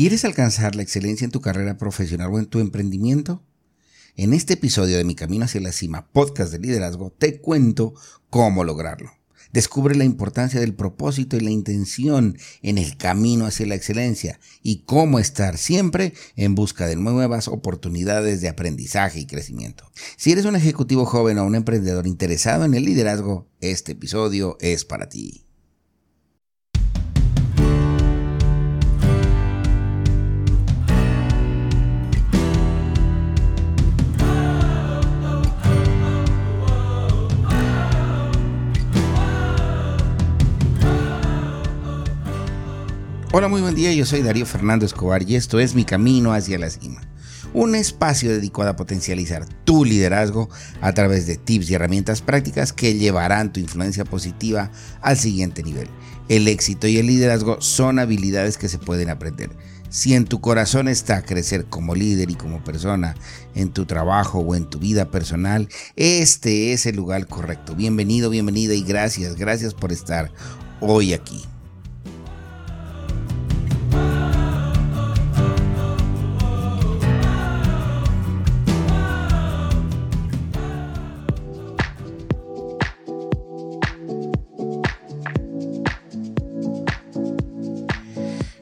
¿Quieres alcanzar la excelencia en tu carrera profesional o en tu emprendimiento? En este episodio de Mi Camino hacia la Cima, podcast de liderazgo, te cuento cómo lograrlo. Descubre la importancia del propósito y la intención en el camino hacia la excelencia y cómo estar siempre en busca de nuevas oportunidades de aprendizaje y crecimiento. Si eres un ejecutivo joven o un emprendedor interesado en el liderazgo, este episodio es para ti. Hola, muy buen día, yo soy Darío Fernando Escobar y esto es Mi Camino hacia la Cima, un espacio dedicado a potencializar tu liderazgo a través de tips y herramientas prácticas que llevarán tu influencia positiva al siguiente nivel. El éxito y el liderazgo son habilidades que se pueden aprender. Si en tu corazón está crecer como líder y como persona, en tu trabajo o en tu vida personal, este es el lugar correcto. Bienvenido, bienvenida y gracias, gracias por estar hoy aquí.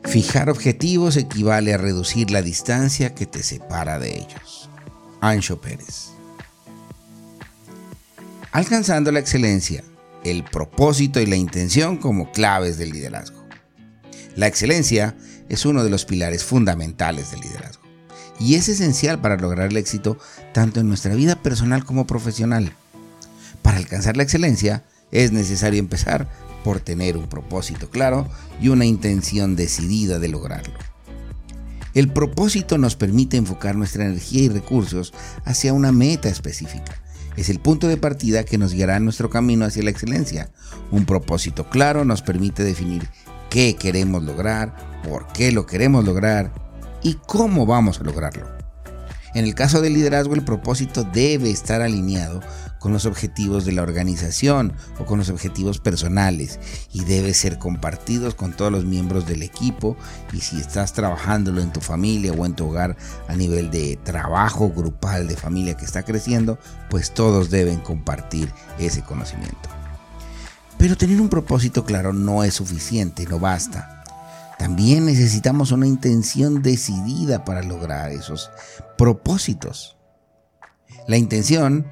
Fijar objetivos equivale a reducir la distancia que te separa de ellos. Ancho Pérez. Alcanzando la excelencia, el propósito y la intención como claves del liderazgo. La excelencia es uno de los pilares fundamentales del liderazgo y es esencial para lograr el éxito tanto en nuestra vida personal como profesional. Para alcanzar la excelencia es necesario empezar por tener un propósito claro y una intención decidida de lograrlo. El propósito nos permite enfocar nuestra energía y recursos hacia una meta específica. Es el punto de partida que nos guiará en nuestro camino hacia la excelencia. Un propósito claro nos permite definir qué queremos lograr, por qué lo queremos lograr y cómo vamos a lograrlo. En el caso del liderazgo, el propósito debe estar alineado con los objetivos de la organización o con los objetivos personales y debe ser compartidos con todos los miembros del equipo y si estás trabajándolo en tu familia o en tu hogar a nivel de trabajo grupal de familia que está creciendo, pues todos deben compartir ese conocimiento. Pero tener un propósito claro no es suficiente, no basta. También necesitamos una intención decidida para lograr esos propósitos. La intención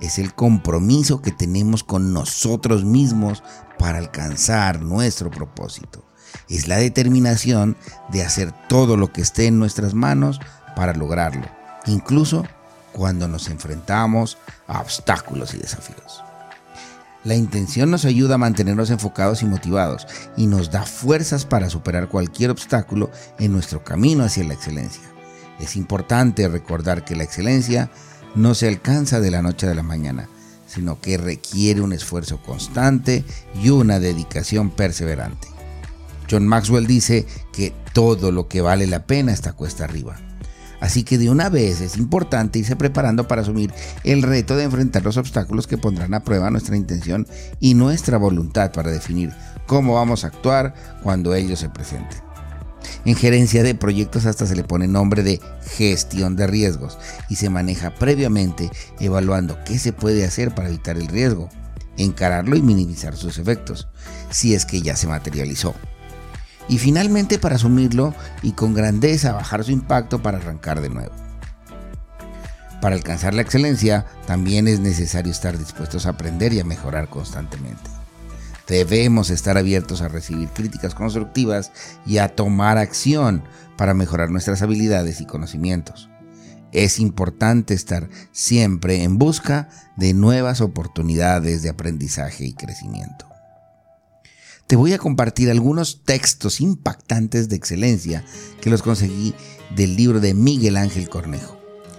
es el compromiso que tenemos con nosotros mismos para alcanzar nuestro propósito. Es la determinación de hacer todo lo que esté en nuestras manos para lograrlo, incluso cuando nos enfrentamos a obstáculos y desafíos. La intención nos ayuda a mantenernos enfocados y motivados y nos da fuerzas para superar cualquier obstáculo en nuestro camino hacia la excelencia. Es importante recordar que la excelencia no se alcanza de la noche a la mañana, sino que requiere un esfuerzo constante y una dedicación perseverante. John Maxwell dice que todo lo que vale la pena está cuesta arriba. Así que de una vez es importante irse preparando para asumir el reto de enfrentar los obstáculos que pondrán a prueba nuestra intención y nuestra voluntad para definir cómo vamos a actuar cuando ellos se presenten. En gerencia de proyectos hasta se le pone nombre de gestión de riesgos y se maneja previamente evaluando qué se puede hacer para evitar el riesgo, encararlo y minimizar sus efectos, si es que ya se materializó. Y finalmente para asumirlo y con grandeza bajar su impacto para arrancar de nuevo. Para alcanzar la excelencia también es necesario estar dispuestos a aprender y a mejorar constantemente. Debemos estar abiertos a recibir críticas constructivas y a tomar acción para mejorar nuestras habilidades y conocimientos. Es importante estar siempre en busca de nuevas oportunidades de aprendizaje y crecimiento. Te voy a compartir algunos textos impactantes de excelencia que los conseguí del libro de Miguel Ángel Cornejo.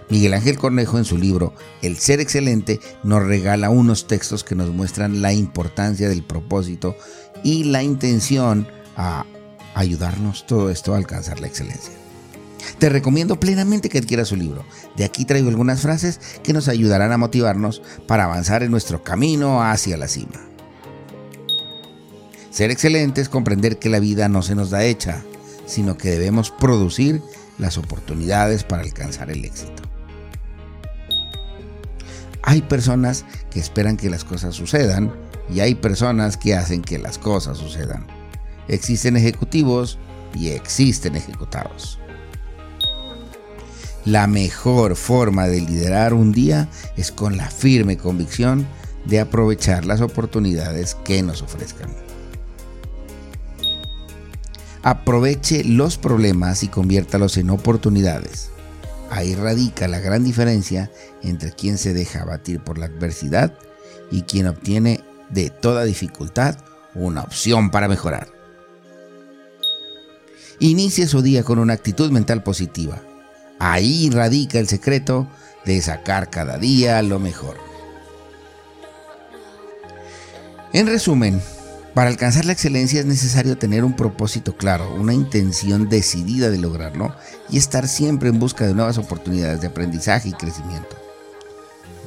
Miguel Ángel Cornejo en su libro El ser excelente nos regala unos textos que nos muestran la importancia del propósito y la intención a ayudarnos todo esto a alcanzar la excelencia. Te recomiendo plenamente que adquieras su libro. De aquí traigo algunas frases que nos ayudarán a motivarnos para avanzar en nuestro camino hacia la cima. Ser excelente es comprender que la vida no se nos da hecha, sino que debemos producir las oportunidades para alcanzar el éxito. Hay personas que esperan que las cosas sucedan y hay personas que hacen que las cosas sucedan. Existen ejecutivos y existen ejecutados. La mejor forma de liderar un día es con la firme convicción de aprovechar las oportunidades que nos ofrezcan. Aproveche los problemas y conviértalos en oportunidades. Ahí radica la gran diferencia entre quien se deja abatir por la adversidad y quien obtiene de toda dificultad una opción para mejorar. Inicie su día con una actitud mental positiva. Ahí radica el secreto de sacar cada día lo mejor. En resumen, para alcanzar la excelencia es necesario tener un propósito claro, una intención decidida de lograrlo y estar siempre en busca de nuevas oportunidades de aprendizaje y crecimiento.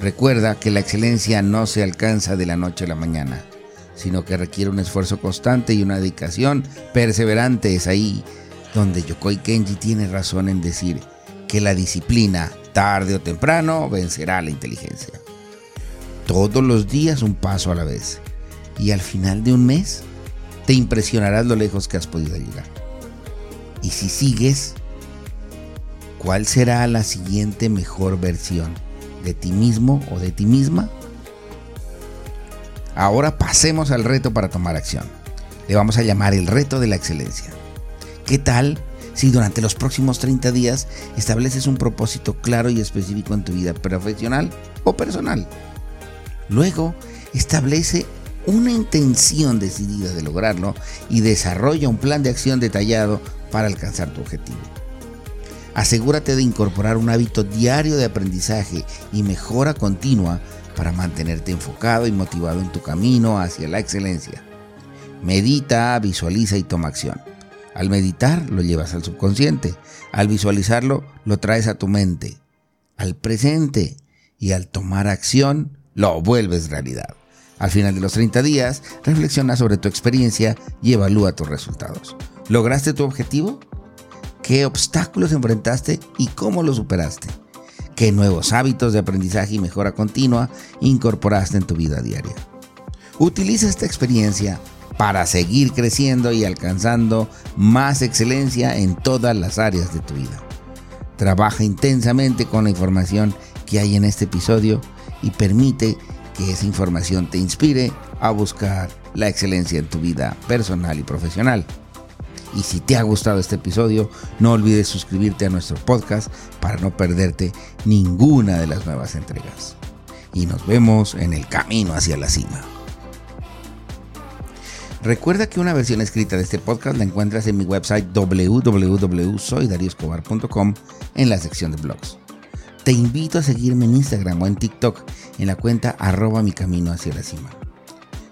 Recuerda que la excelencia no se alcanza de la noche a la mañana, sino que requiere un esfuerzo constante y una dedicación perseverante. Es ahí donde Yokoi Kenji tiene razón en decir que la disciplina, tarde o temprano, vencerá la inteligencia. Todos los días un paso a la vez y al final de un mes te impresionarás lo lejos que has podido llegar. Y si sigues, ¿cuál será la siguiente mejor versión de ti mismo o de ti misma? Ahora pasemos al reto para tomar acción. Le vamos a llamar el reto de la excelencia. ¿Qué tal si durante los próximos 30 días estableces un propósito claro y específico en tu vida profesional o personal? Luego, establece una intención decidida de lograrlo y desarrolla un plan de acción detallado para alcanzar tu objetivo. Asegúrate de incorporar un hábito diario de aprendizaje y mejora continua para mantenerte enfocado y motivado en tu camino hacia la excelencia. Medita, visualiza y toma acción. Al meditar lo llevas al subconsciente, al visualizarlo lo traes a tu mente, al presente y al tomar acción lo vuelves realidad. Al final de los 30 días, reflexiona sobre tu experiencia y evalúa tus resultados. ¿Lograste tu objetivo? ¿Qué obstáculos enfrentaste y cómo los superaste? ¿Qué nuevos hábitos de aprendizaje y mejora continua incorporaste en tu vida diaria? Utiliza esta experiencia para seguir creciendo y alcanzando más excelencia en todas las áreas de tu vida. Trabaja intensamente con la información que hay en este episodio y permite que esa información te inspire a buscar la excelencia en tu vida personal y profesional. Y si te ha gustado este episodio, no olvides suscribirte a nuestro podcast para no perderte ninguna de las nuevas entregas. Y nos vemos en el camino hacia la cima. Recuerda que una versión escrita de este podcast la encuentras en mi website www.soydarioscobar.com en la sección de blogs. Te invito a seguirme en Instagram o en TikTok en la cuenta arroba mi camino hacia la cima.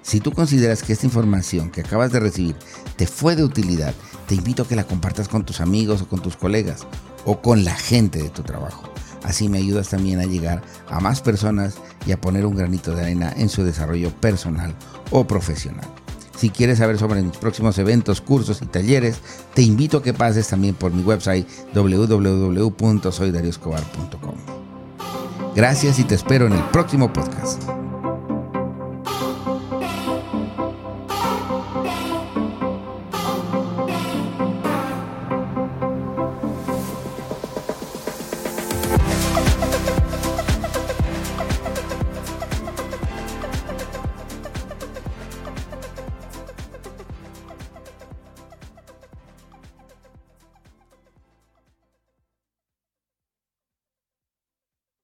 Si tú consideras que esta información que acabas de recibir te fue de utilidad, te invito a que la compartas con tus amigos o con tus colegas o con la gente de tu trabajo. Así me ayudas también a llegar a más personas y a poner un granito de arena en su desarrollo personal o profesional. Si quieres saber sobre mis próximos eventos, cursos y talleres, te invito a que pases también por mi website www.soydarioscobar.com. Gracias y te espero en el próximo podcast.